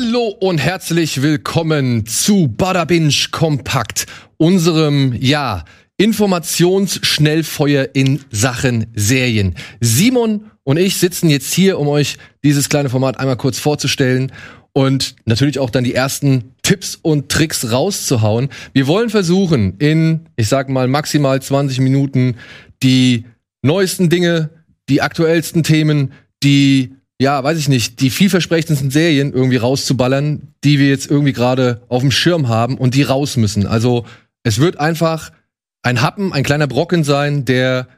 Hallo und herzlich willkommen zu Bada Binge Kompakt, unserem, ja, Informationsschnellfeuer in Sachen Serien. Simon und ich sitzen jetzt hier, um euch dieses kleine Format einmal kurz vorzustellen und natürlich auch dann die ersten Tipps und Tricks rauszuhauen. Wir wollen versuchen, in, ich sag mal, maximal 20 Minuten die neuesten Dinge, die aktuellsten Themen, die ja, weiß ich nicht, die vielversprechendsten Serien irgendwie rauszuballern, die wir jetzt irgendwie gerade auf dem Schirm haben und die raus müssen. Also es wird einfach ein Happen, ein kleiner Brocken sein, der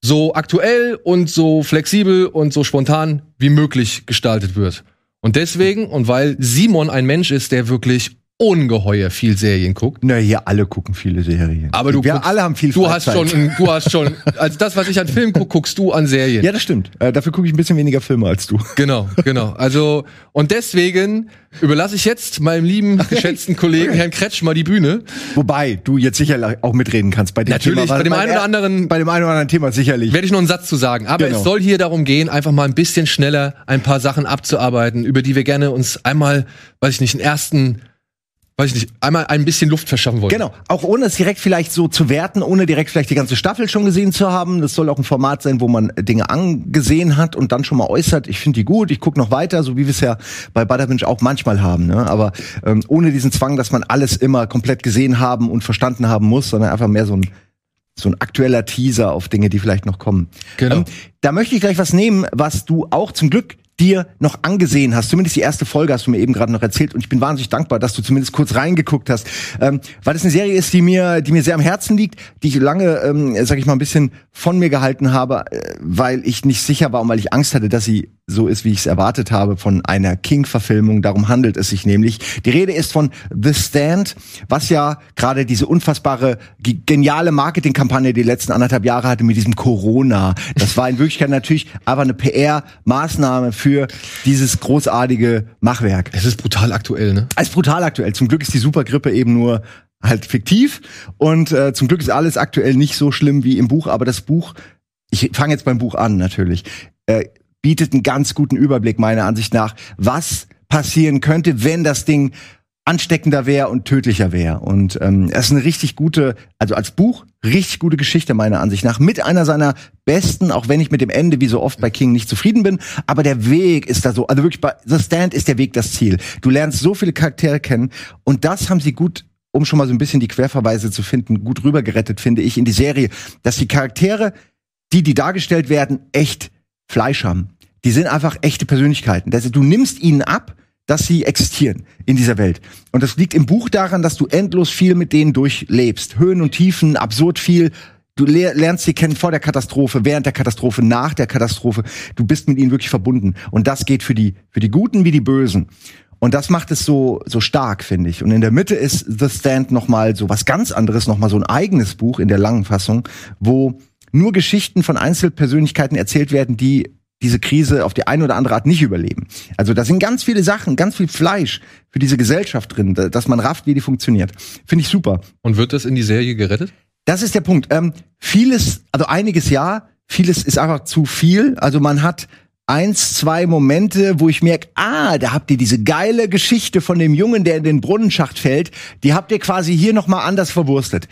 so aktuell und so flexibel und so spontan wie möglich gestaltet wird. Und deswegen, und weil Simon ein Mensch ist, der wirklich ungeheuer viel Serien guckt. Na, hier alle gucken viele Serien. Aber du Wir guckst, alle haben viel du hast schon, du hast schon, also das, was ich an Filmen guck, guckst du an Serien. Ja, das stimmt. Äh, dafür gucke ich ein bisschen weniger Filme als du. Genau, genau. Also, und deswegen überlasse ich jetzt meinem lieben, geschätzten Kollegen Herrn Kretsch mal die Bühne. Wobei du jetzt sicher auch mitreden kannst bei dem Natürlich, Thema. bei dem einen oder er- anderen- Bei dem einen oder anderen Thema sicherlich. Werde ich noch einen Satz zu sagen. Aber Genau. es soll hier darum gehen, einfach mal ein bisschen schneller ein paar Sachen abzuarbeiten, über die wir gerne uns einmal, weiß ich nicht, einen ersten, weiß ich nicht, einmal ein bisschen Luft verschaffen wollen. Genau, auch ohne es direkt vielleicht so zu werten, ohne direkt vielleicht die ganze Staffel schon gesehen zu haben. Das soll auch ein Format sein, wo man Dinge angesehen hat und dann schon mal äußert, ich finde die gut, ich gucke noch weiter, so wie wir es ja bei Butterfinch auch manchmal haben. Ne? Aber ähm, ohne diesen Zwang, dass man alles immer komplett gesehen haben und verstanden haben muss, sondern einfach mehr so ein so ein aktueller Teaser auf Dinge, die vielleicht noch kommen. Genau. Ähm, da möchte ich gleich was nehmen, was du auch zum Glück dir noch angesehen hast. Zumindest die erste Folge hast du mir eben gerade noch erzählt und ich bin wahnsinnig dankbar, dass du zumindest kurz reingeguckt hast, ähm, weil es eine Serie ist, die mir, die mir sehr am Herzen liegt, die ich lange, ähm, sag ich mal, ein bisschen von mir gehalten habe, äh, weil ich nicht sicher war und weil ich Angst hatte, dass sie so ist, wie ich es erwartet habe, von einer King-Verfilmung. Darum handelt es sich nämlich. Die Rede ist von The Stand, was ja gerade diese unfassbare, ge- geniale Marketingkampagne die letzten anderthalb Jahre hatte mit diesem Corona. Das war in Wirklichkeit natürlich aber eine PR-Maßnahme für dieses großartige Machwerk. Es ist brutal aktuell, ne? Als brutal aktuell. Zum Glück ist die Supergrippe eben nur halt fiktiv und äh, zum Glück ist alles aktuell nicht so schlimm wie im Buch, aber das Buch, ich fange jetzt beim Buch an natürlich, äh, bietet einen ganz guten Überblick meiner Ansicht nach, was passieren könnte, wenn das Ding ansteckender wäre und tödlicher wäre. Und ähm, es ist eine richtig gute, also als Buch, richtig gute Geschichte meiner Ansicht nach. Mit einer seiner besten, auch wenn ich mit dem Ende wie so oft bei King nicht zufrieden bin. Aber der Weg ist da so, also wirklich bei The Stand ist der Weg das Ziel. Du lernst so viele Charaktere kennen und das haben sie gut um schon mal so ein bisschen die Querverweise zu finden, gut rübergerettet, finde ich, in die Serie, dass die Charaktere, die, die dargestellt werden, echt Fleisch haben. Die sind einfach echte Persönlichkeiten. Du nimmst ihnen ab, dass sie existieren in dieser Welt. Und das liegt im Buch daran, dass du endlos viel mit denen durchlebst. Höhen und Tiefen, absurd viel. Du le lernst sie kennen vor der Katastrophe, während der Katastrophe, nach der Katastrophe. Du bist mit ihnen wirklich verbunden. Und das geht für die, für die Guten wie die Bösen. Und das macht es so, so stark, finde ich. Und in der Mitte ist The Stand nochmal so was ganz anderes, nochmal so ein eigenes Buch in der langen Fassung, wo nur Geschichten von Einzelpersönlichkeiten erzählt werden, die diese Krise auf die eine oder andere Art nicht überleben. Also da sind ganz viele Sachen, ganz viel Fleisch für diese Gesellschaft drin, da- dass man rafft, wie die funktioniert. Finde ich super. Und wird das in die Serie gerettet? Das ist der Punkt. Ähm, vieles, also einiges ja, vieles ist einfach zu viel. Also man hat eins, zwei Momente, wo ich merke, ah, da habt ihr diese geile Geschichte von dem Jungen, der in den Brunnenschacht fällt, die habt ihr quasi hier nochmal anders verwurstet.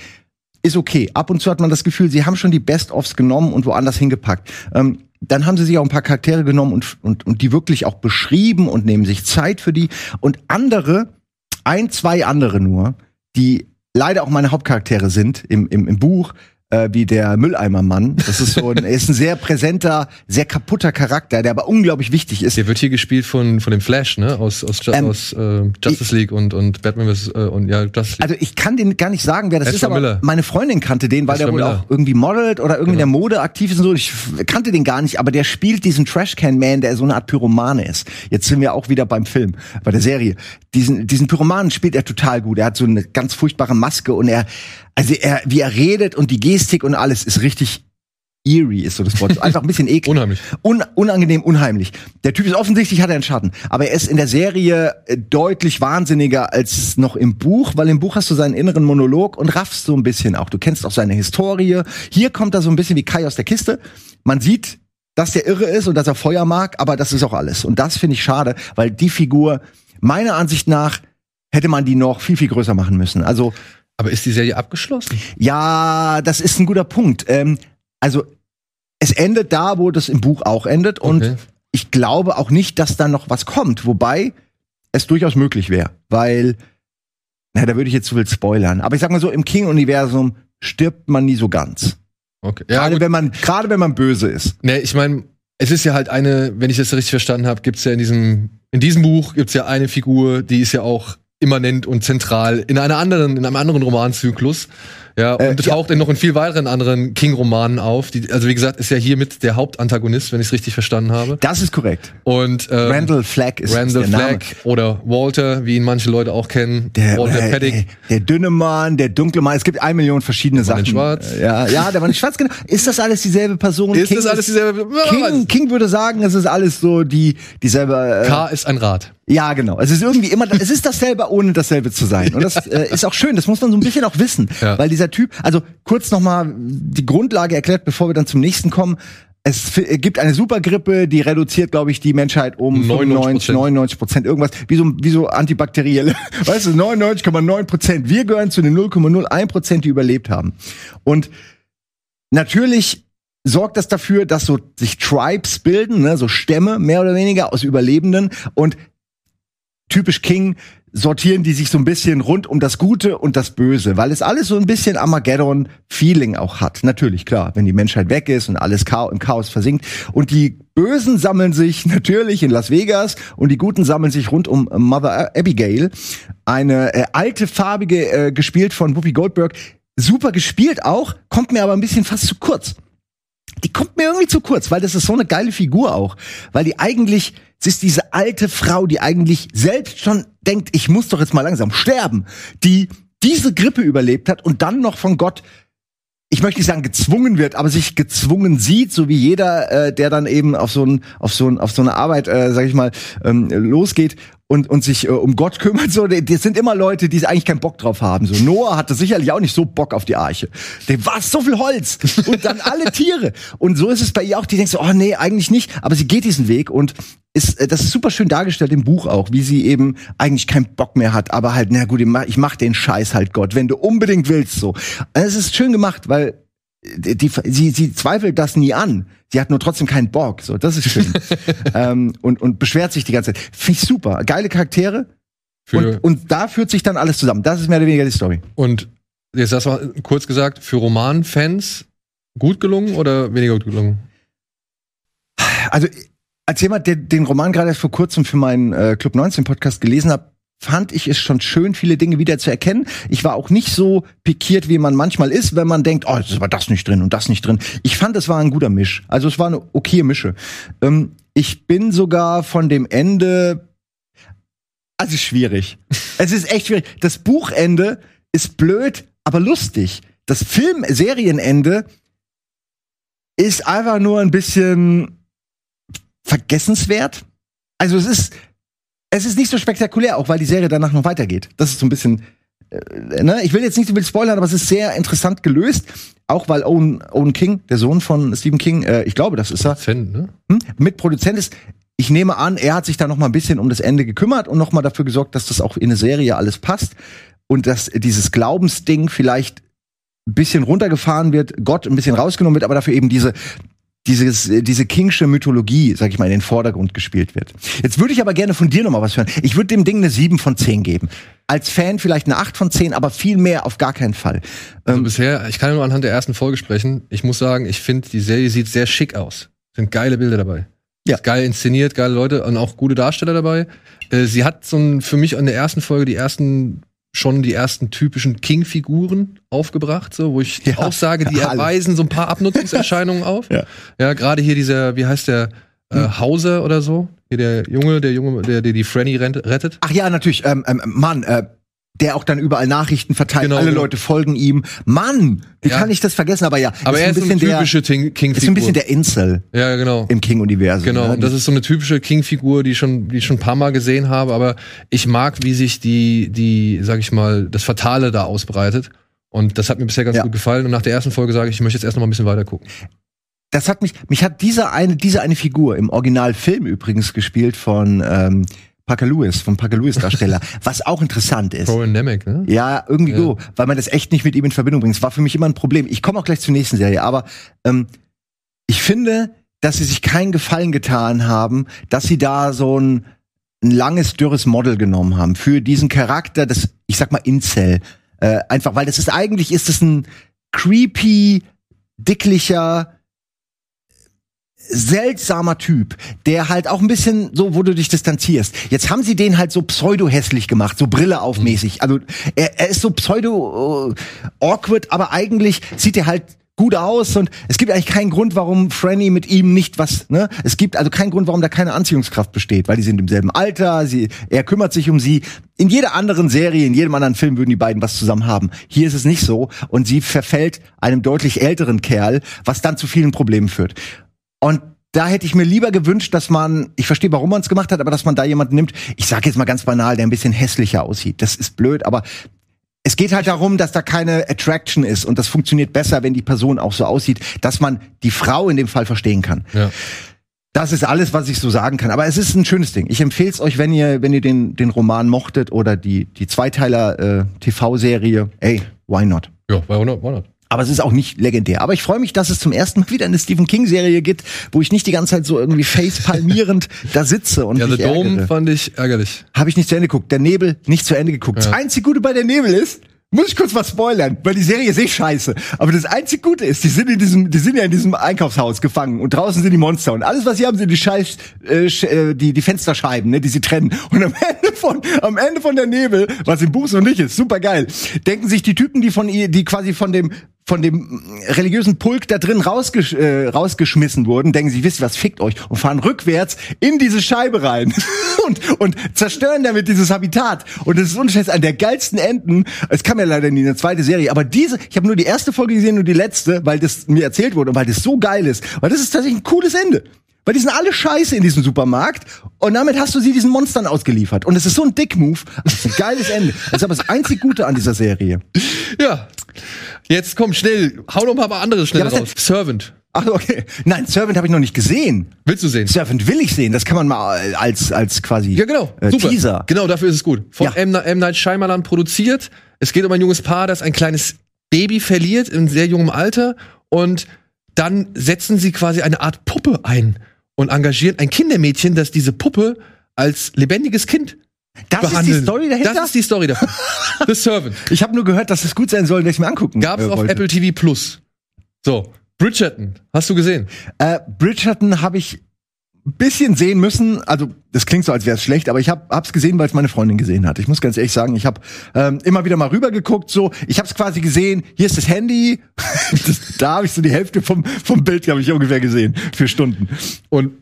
Ist okay. Ab und zu hat man das Gefühl, sie haben schon die Best-ofs genommen und woanders hingepackt. Ähm, dann haben sie sich auch ein paar Charaktere genommen und, und, und die wirklich auch beschrieben und nehmen sich Zeit für die. Und andere, ein, zwei andere nur, die leider auch meine Hauptcharaktere sind im, im, im Buch, äh, wie der Mülleimermann. Das ist so ein, er ist ein sehr präsenter, sehr kaputter Charakter, der aber unglaublich wichtig ist. Der wird hier gespielt von, von dem Flash, ne? Aus, aus, Ju Ähm, aus äh, Justice League und, und Batman vs. Äh, und ja, Justice League. Also ich kann den gar nicht sagen, wer das Ezra ist, aber Miller. meine Freundin kannte den, weil Ezra der wohl Miller. auch irgendwie modelt oder irgendwie in der Genau. Mode aktiv ist und so. Ich kannte den gar nicht, aber der spielt diesen Trashcan-Man, der so eine Art Pyromane ist. Jetzt sind wir auch wieder beim Film, bei der Serie. Diesen, diesen Pyromanen spielt er total gut. Er hat so eine ganz furchtbare Maske und er, also er, wie er redet und die Gestik und alles ist richtig eerie, ist so das Wort. Einfach ein bisschen eklig. Unheimlich. Un unangenehm, unheimlich. Der Typ ist offensichtlich, hat er einen Schatten. Aber er ist in der Serie äh, deutlich wahnsinniger als noch im Buch, weil im Buch hast du seinen inneren Monolog und raffst so ein bisschen auch. Du kennst auch seine Historie. Hier kommt er so ein bisschen wie Kai aus der Kiste. Man sieht, dass der irre ist und dass er Feuer mag, aber das ist auch alles. Und das finde ich schade, weil die Figur meiner Ansicht nach hätte man die noch viel, viel größer machen müssen. Also, Aber ist die Serie abgeschlossen? ja, das ist ein guter Punkt. Ähm, also, es endet da, wo das im Buch auch endet. Und Okay. ich glaube auch nicht, dass da noch was kommt. Wobei es durchaus möglich wäre. Weil, na, da würde ich jetzt zu viel spoilern. Aber ich sag mal so, im King-Universum stirbt man nie so ganz. okay. Ja, Gerade gut. wenn man, gerade wenn man böse ist. Nee, ich meine, es ist ja halt eine, wenn ich das richtig verstanden habe, gibt's ja in diesem, in diesem Buch gibt's ja eine Figur, die ist ja auch immanent und zentral in einer anderen, in einem anderen Romanzyklus. Ja, und Äh, ja. taucht in noch in viel weiteren anderen King-Romanen auf. Die, also wie gesagt, ist ja hiermit der Hauptantagonist, wenn ich es richtig verstanden habe. Das ist korrekt. Und ähm, Randall Flagg ist Randall der Name. Flagg oder Walter, wie ihn manche Leute auch kennen. Der, Walter äh, Paddick. Der, der dünne Mann, der dunkle Mann. Es gibt eine Million verschiedene war Sachen. in Schwarz. Äh, Ja, ja, der war nicht schwarz, genau. Ist das alles dieselbe Person? Ist King das alles dieselbe? King, King würde sagen, es ist alles so die dieselbe. Äh, K ist ein Rad. Ja, genau. Es ist irgendwie immer, es ist dasselbe, ohne dasselbe zu sein. Und das äh, ist auch schön. Das muss man so ein bisschen auch wissen, Ja. weil dieser Typ. Also kurz noch mal die Grundlage erklärt, bevor wir dann zum nächsten kommen. Es f- gibt eine Supergrippe, die reduziert, glaube ich, die Menschheit um 95, 99 Prozent irgendwas, wie so, wie so antibakterielle. Weißt du, 99,9 Prozent. Wir gehören zu den 0,01 Prozent, die überlebt haben. Und natürlich sorgt das dafür, dass so sich Tribes bilden, ne, so Stämme mehr oder weniger aus Überlebenden und typisch King sortieren die sich so ein bisschen rund um das Gute und das Böse, weil es alles so ein bisschen Armageddon-Feeling auch hat. Natürlich, klar, wenn die Menschheit weg ist und alles Chao im Chaos versinkt. Und die Bösen sammeln sich natürlich in Las Vegas und die Guten sammeln sich rund um Mother Abigail. Eine äh, alte, farbige, äh, gespielt von Whoopi Goldberg. Super gespielt auch, kommt mir aber ein bisschen fast zu kurz die kommt mir irgendwie zu kurz, weil das ist so eine geile Figur auch. Weil die eigentlich, es ist diese alte Frau, die eigentlich selbst schon denkt, ich muss doch jetzt mal langsam sterben, die diese Grippe überlebt hat und dann noch von Gott, ich möchte nicht sagen gezwungen wird, aber sich gezwungen sieht, so wie jeder, äh, der dann eben auf so, ein, auf so, ein, auf so eine Arbeit, äh, sag ich mal, ähm, losgeht und, und sich äh, um Gott kümmert. So, das sind immer Leute, die eigentlich keinen Bock drauf haben. So Noah hatte sicherlich auch nicht so Bock auf die Arche. Der war so viel Holz und dann alle Tiere. Und so ist es bei ihr auch. Die denkt so, oh nee, eigentlich nicht. Aber sie geht diesen Weg und ist, äh, das ist super schön dargestellt im Buch auch, wie sie eben eigentlich keinen Bock mehr hat, aber halt, na gut, ich mach, ich mach den Scheiß halt Gott, wenn du unbedingt willst, so. Es ist schön gemacht, weil die, sie, sie zweifelt das nie an. Sie hat nur trotzdem keinen Bock. So, das ist schön. ähm, und, und beschwert sich die ganze Zeit. Finde ich super. Geile Charaktere. Für, Und, und da führt sich dann alles zusammen. Das ist mehr oder weniger die Story. Und jetzt das war kurz gesagt, für Romanfans gut gelungen oder weniger gut gelungen? Also, als jemand, der den Roman gerade erst vor kurzem für meinen äh, Club 19 Podcast gelesen hat, fand ich es schon schön, viele Dinge wieder zu erkennen. Ich war auch nicht so pikiert, wie man manchmal ist, wenn man denkt, oh, es war das nicht drin und das nicht drin. Ich fand, es war ein guter Misch. Also es war eine okaye Mische. Ähm, ich bin sogar von dem Ende, also schwierig. es ist echt schwierig. Das Buchende ist blöd, aber lustig. Das Film-Serienende ist einfach nur ein bisschen vergessenswert. Also es ist, es ist nicht so spektakulär, auch weil die Serie danach noch weitergeht. Das ist so ein bisschen, äh, ne? Ich will jetzt nicht so viel spoilern, aber es ist sehr interessant gelöst. Auch weil Owen, Owen King, der Sohn von Stephen King, äh, ich glaube, das ist er, Fan, ne? hm, Mitproduzent ist. Ich nehme an, er hat sich da noch mal ein bisschen um das Ende gekümmert und noch mal dafür gesorgt, dass das auch in eine Serie alles passt und dass dieses Glaubensding vielleicht ein bisschen runtergefahren wird, Gott ein bisschen rausgenommen wird, aber dafür eben diese dieses, äh, diese kingsche Mythologie, sag ich mal, in den Vordergrund gespielt wird. Jetzt würde ich aber gerne von dir noch mal was hören. Ich würde dem Ding eine 7 von 10 geben. Als Fan vielleicht eine 8 von 10, aber viel mehr auf gar keinen Fall. Also Ähm, bisher, ich kann nur anhand der ersten Folge sprechen. Ich muss sagen, ich finde, die Serie sieht sehr schick aus. Sind geile Bilder dabei. Ja. Geil inszeniert, geile Leute und auch gute Darsteller dabei. Äh, sie hat so ein, für mich an der ersten Folge die ersten schon die ersten typischen King-Figuren aufgebracht, so wo ich Ja, auch sage, die alles. erweisen so ein paar Abnutzungserscheinungen auf. Ja. ja gerade hier dieser, wie heißt der, äh, Hm. Hauser oder so, hier der Junge, der Junge, der, der die Franny rettet. Ach ja, natürlich. Ähm, ähm, Mann, äh, der auch dann überall Nachrichten verteilt. Genau, Alle genau. Leute folgen ihm. Mann, wie Ja. kann ich das vergessen? Aber ja, Aber er ist so eine der, typische Ting- ist ein bisschen der Insel Ja, genau. im King-Universum. Genau, ne? und das ist so eine typische King-Figur, die schon, die ich schon ein paar Mal gesehen habe, aber ich mag, wie sich die, die, sag ich mal, das Fatale da ausbreitet. Und das hat mir bisher ganz Ja. gut gefallen. Und nach der ersten Folge sage ich, ich möchte jetzt erst noch mal ein bisschen weiter gucken. das hat mich, mich hat diese eine, diese eine Figur im Originalfilm übrigens gespielt von ähm, Parker Lewis, vom Parker Lewis Darsteller, was auch interessant ist. Rowan Nemec, ne? Ja, irgendwie Ja. so, weil man das echt nicht mit ihm in Verbindung bringt. Das war für mich immer ein Problem. Ich komme auch gleich zur nächsten Serie, aber ähm, ich finde, dass sie sich keinen Gefallen getan haben, dass sie da so ein, ein langes, dürres Model genommen haben für diesen Charakter, das, ich sag mal, Incel. Äh, einfach, weil das ist eigentlich ist es ein creepy, dicklicher, seltsamer Typ, der halt auch ein bisschen so, wo du dich distanzierst. Jetzt haben sie den halt so pseudo-hässlich gemacht, so Brille aufmäßig. Also er, er ist so pseudo äh, aber eigentlich sieht er halt gut aus und es gibt eigentlich keinen Grund, warum Franny mit ihm nicht was, ne? Es gibt also keinen Grund, warum da keine Anziehungskraft besteht, weil die sind im selben Alter, sie, er kümmert sich um sie. In jeder anderen Serie, in jedem anderen Film würden die beiden was zusammen haben. Hier ist es nicht so und sie verfällt einem deutlich älteren Kerl, was dann zu vielen Problemen führt. Und da hätte ich mir lieber gewünscht, dass man, ich verstehe, warum man es gemacht hat, aber dass man da jemanden nimmt, ich sage jetzt mal ganz banal, der ein bisschen hässlicher aussieht. Das ist blöd, aber es geht halt darum, dass da keine Attraction ist und das funktioniert besser, wenn die Person auch so aussieht, dass man die Frau in dem Fall verstehen kann. Ja. Das ist alles, was ich so sagen kann. Aber es ist ein schönes Ding. Ich empfehle es euch, wenn ihr, wenn ihr den, den Roman mochtet oder die, die Zweiteiler äh, TV-Serie. Ey, why not? Ja, bei 100, 100. Aber es ist auch nicht legendär. Aber ich freue mich, dass es zum ersten Mal wieder eine Stephen King-Serie gibt, wo ich nicht die ganze Zeit so irgendwie facepalmierend da sitze und Ja, mich The Dome ärgere. fand ich ärgerlich. Habe ich nicht zu Ende geguckt. Der Nebel nicht zu Ende geguckt. Ja. Das einzig Gute bei der Nebel ist, muss ich kurz was spoilern, weil die Serie ist eh scheiße. Aber das einzig Gute ist, die sind in diesem, die sind ja in diesem Einkaufshaus gefangen und draußen sind die Monster und alles, was sie haben, sind die Scheiß, äh, äh, die, die Fensterscheiben, ne, die sie trennen. Und am Ende von, am Ende von der Nebel, was im Buch so nicht ist, super geil, denken sich die Typen, die von ihr, die quasi von dem von dem religiösen Pulk da drin rausgesch äh, rausgeschmissen wurden, denken sie, wisst ihr was, fickt euch und fahren rückwärts in diese Scheibe rein und, und zerstören damit dieses Habitat. Und das ist unschätz an der geilsten Enden. Es kam ja leider nie eine zweite Serie, aber diese, ich habe nur die erste Folge gesehen und die letzte, weil das mir erzählt wurde und weil das so geil ist. Weil das ist tatsächlich ein cooles Ende. Weil die sind alle scheiße in diesem Supermarkt und damit hast du sie diesen Monstern ausgeliefert. Und es ist so ein Dick-Move. Das ist ein geiles Ende. Das ist aber das einzig Gute an dieser Serie. Ja. Jetzt komm, schnell. Hau noch mal anderes schnell Ja, raus. Servant. Ach, okay. Nein, Servant habe ich noch nicht gesehen. Willst du sehen? Servant will ich sehen. Das kann man mal als, als quasi Ja, genau. äh, Super. Teaser. Genau, dafür ist es gut. Von Ja. M. M. Night Shyamalan produziert. Es geht um ein junges Paar, das ein kleines Baby verliert in sehr jungem Alter und dann setzen sie quasi eine Art Puppe ein und engagieren ein Kindermädchen, das diese Puppe als lebendiges Kind Das ist die behandeln. Story dahinter? Das ist die Story davon. The Servant. ich habe nur gehört, dass es gut sein soll, dass ich mir angucken Gab's äh, auf wollte. Apple TV Plus. So. Bridgerton. Hast du gesehen? Äh, Bridgerton habe ich ein bisschen sehen müssen. Also das klingt so, als wäre es schlecht, aber ich hab, hab's gesehen, weil es meine Freundin gesehen hat. Ich muss ganz ehrlich sagen, ich habe ähm, immer wieder mal rübergeguckt. So, ich habe es quasi gesehen. Hier ist das Handy. das, da habe ich so die Hälfte vom vom Bild, glaube ich, ungefähr gesehen. Für Stunden. Und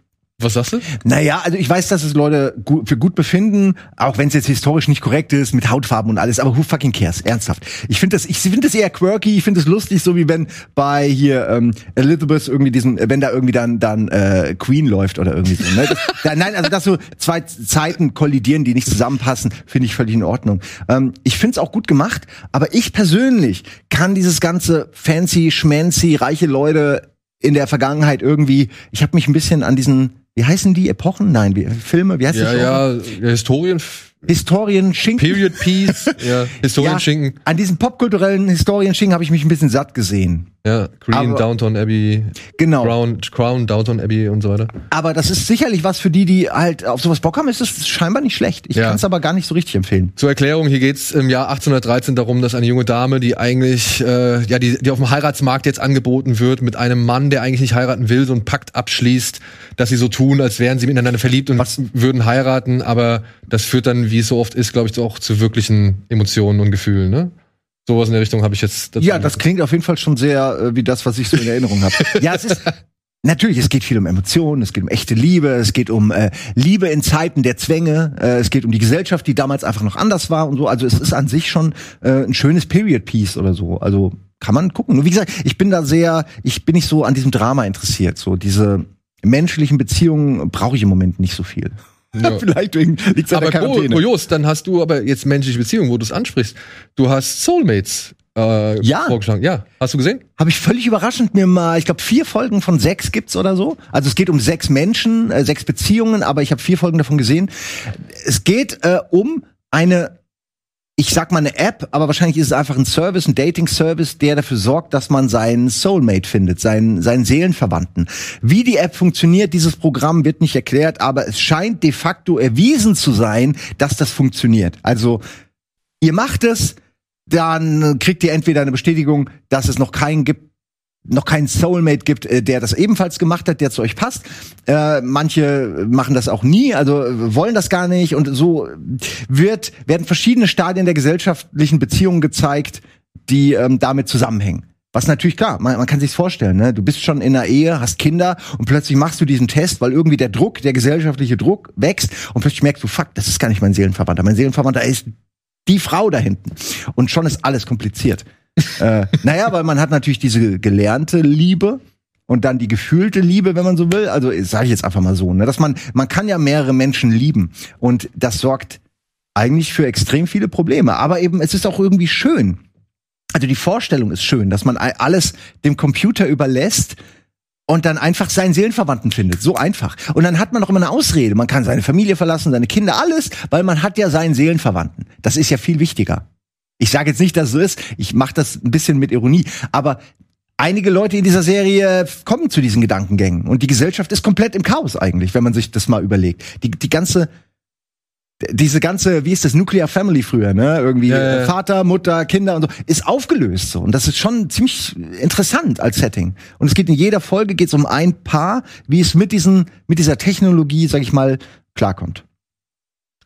was sagst du? Naja, also ich weiß, dass es Leute gu für gut befinden, auch wenn es jetzt historisch nicht korrekt ist, mit Hautfarben und alles, aber who fucking cares? Ernsthaft. Ich finde das, ich finde das eher quirky, ich finde es lustig, so wie wenn bei hier ähm, Elizabeth irgendwie diesen, wenn da irgendwie dann dann äh, Queen läuft oder irgendwie so. Ne? Da, nein, also dass so zwei Zeiten kollidieren, die nicht zusammenpassen, finde ich völlig in Ordnung. Ähm, ich finde es auch gut gemacht, aber ich persönlich kann dieses ganze fancy, schmancy, reiche Leute in der Vergangenheit irgendwie, ich habe mich ein bisschen an diesen, wie heißen die Epochen? Nein, wie, Filme, wie heißt Ja, das? ja, Historien, Historien, Schinken. Period Piece, ja, Historien Schinken. An diesen popkulturellen Historien-Schinken habe ich mich ein bisschen satt gesehen. Ja, Green, Aber- Downton Abbey, Genau. Crown, Crown, Downton Abbey und so weiter. Aber das ist sicherlich was für die, die halt auf sowas Bock haben. Ist das scheinbar nicht schlecht. Ich Ja. kann es aber gar nicht so richtig empfehlen. Zur Erklärung, hier geht's im Jahr 1813 darum, dass eine junge Dame, die eigentlich, äh, ja, die, die auf dem Heiratsmarkt jetzt angeboten wird, mit einem Mann, der eigentlich nicht heiraten will, so einen Pakt abschließt, dass sie so tun, als wären sie miteinander verliebt und würden heiraten, aber das führt dann, wie es so oft ist, glaube ich, auch zu wirklichen Emotionen und Gefühlen, ne? Sowas in der Richtung habe ich jetzt dazu Ja, das klingt auf jeden Fall schon sehr äh, wie das, was ich so in Erinnerung habe. ja, es ist Natürlich, es geht viel um Emotionen, es geht um echte Liebe, es geht um äh, Liebe in Zeiten der Zwänge, äh, es geht um die Gesellschaft, die damals einfach noch anders war und so. Also es ist an sich schon äh, ein schönes Period Piece oder so. Also kann man gucken. Nur wie gesagt, ich bin da sehr, ich bin nicht so an diesem Drama interessiert. So diese menschlichen Beziehungen brauche ich im Moment nicht so viel. Ja. Vielleicht wegen liegt's an Aber der Quarantäne. kurios, dann hast du aber jetzt menschliche Beziehungen, wo du es ansprichst. Du hast Soulmates äh, Ja. vorgeschlagen. Ja, hast du gesehen? Habe ich völlig überraschend mir mal, ich glaube, vier Folgen von sechs gibt's oder so. Also es geht um sechs Menschen, äh, sechs Beziehungen, aber ich habe vier Folgen davon gesehen. Es geht äh, um eine, ich sag mal eine App, aber wahrscheinlich ist es einfach ein Service, ein Dating-Service, der dafür sorgt, dass man seinen Soulmate findet, seinen, seinen Seelenverwandten. Wie die App funktioniert, dieses Programm wird nicht erklärt, aber es scheint de facto erwiesen zu sein, dass das funktioniert. Also ihr macht es, dann kriegt ihr entweder eine Bestätigung, dass es noch keinen gibt, noch keinen Soulmate gibt, äh, der das ebenfalls gemacht hat, der zu euch passt. Äh, manche machen das auch nie, also äh, wollen das gar nicht und so wird werden verschiedene Stadien der gesellschaftlichen Beziehungen gezeigt, die ähm, damit zusammenhängen. Was natürlich klar, man, man kann sich's vorstellen, ne? Du bist schon in einer Ehe, hast Kinder und plötzlich machst du diesen Test, weil irgendwie der Druck, der gesellschaftliche Druck wächst und plötzlich merkst du, fuck, das ist gar nicht mein Seelenverwandter. Mein Seelenverwandter ist die Frau da hinten. Und schon ist alles kompliziert. Äh, naja, weil man hat natürlich diese gelernte Liebe und dann die gefühlte Liebe, wenn man so will. Also sage ich jetzt einfach mal so, ne? dass man man kann ja mehrere Menschen lieben und das sorgt eigentlich für extrem viele Probleme. Aber eben es ist auch irgendwie schön. Also die Vorstellung ist schön, dass man alles dem Computer überlässt und dann einfach seinen Seelenverwandten findet. So einfach. Und dann hat man noch immer eine Ausrede. Man kann seine Familie verlassen, seine Kinder, alles, weil man hat ja seinen Seelenverwandten. Das ist ja viel wichtiger. Ich sage jetzt nicht, dass es so ist. Ich mache das ein bisschen mit Ironie. Aber einige Leute in dieser Serie kommen zu diesen Gedankengängen. Und die Gesellschaft ist komplett im Chaos eigentlich, wenn man sich das mal überlegt. Die, die ganze diese ganze, wie ist das, Nuclear Family früher, ne? Irgendwie Ja, Vater, Mutter, Kinder und so, ist aufgelöst so. Und das ist schon ziemlich interessant als Setting. Und es geht in jeder Folge geht's um ein Paar, wie es mit diesen, mit dieser Technologie, sag ich mal, klarkommt.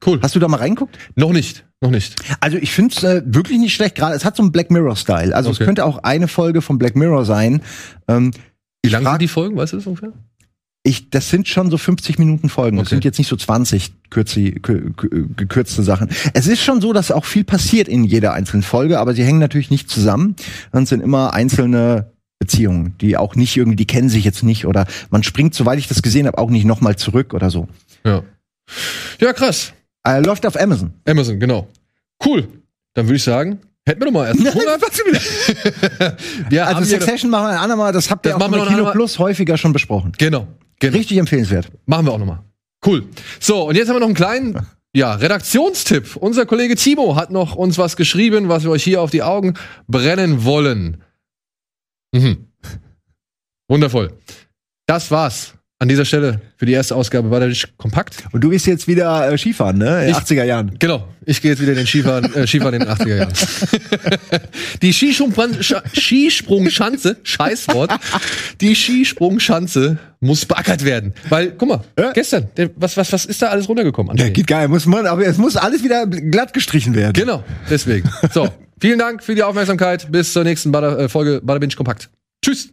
Cool. Hast du da mal reinguckt? Noch nicht, noch nicht. Also ich finde es äh, wirklich nicht schlecht. Gerade es hat so einen Black Mirror-Style. Also Okay. es könnte auch eine Folge von Black Mirror sein. Ähm, Wie lang sind die Folgen, weißt du das ungefähr? ich, das sind schon so 50 Minuten Folgen. Das Okay. sind jetzt nicht so 20 kürzi, kü- kü- gekürzte Sachen. Es ist schon so, dass auch viel passiert in jeder einzelnen Folge, aber sie hängen natürlich nicht zusammen. Dann sind immer einzelne Beziehungen, die auch nicht irgendwie, die kennen sich jetzt nicht oder man springt, soweit ich das gesehen habe, auch nicht nochmal zurück oder so. Ja. Ja, krass. Äh, läuft auf Amazon. Amazon, genau. Cool. Dann würde ich sagen, hätten wir doch mal erst. wir Also haben hier Succession machen wir ein andermal, das habt ihr Das auch wir ein Kino. Plus häufiger schon besprochen. genau. genau. Richtig empfehlenswert. Machen wir auch nochmal. Cool. So, und jetzt haben wir noch einen kleinen ja, Redaktionstipp. Unser Kollege Timo hat noch uns was geschrieben, was wir euch hier auf die Augen brennen wollen. Mhm. Wundervoll. Das war's an dieser Stelle für die erste Ausgabe war der Kompakt. Und du gehst jetzt wieder äh, Skifahren, ne? In Ich- 80er Jahren. Genau, ich gehe jetzt wieder in den Skifahren, äh, Skifahren in den 80er Jahren. Die Skisprung- Scha- Skisprungschanze, Scheißwort, die Skisprungschanze muss beackert werden. Weil, guck mal, Ja. gestern, der, was, was, was ist da alles runtergekommen? Ja, André? geht geil, muss man, aber es muss alles wieder glatt gestrichen werden. Genau, deswegen. So, vielen Dank für die Aufmerksamkeit. Bis zur nächsten Bada, äh, Folge Bada Binge Kompakt. Tschüss.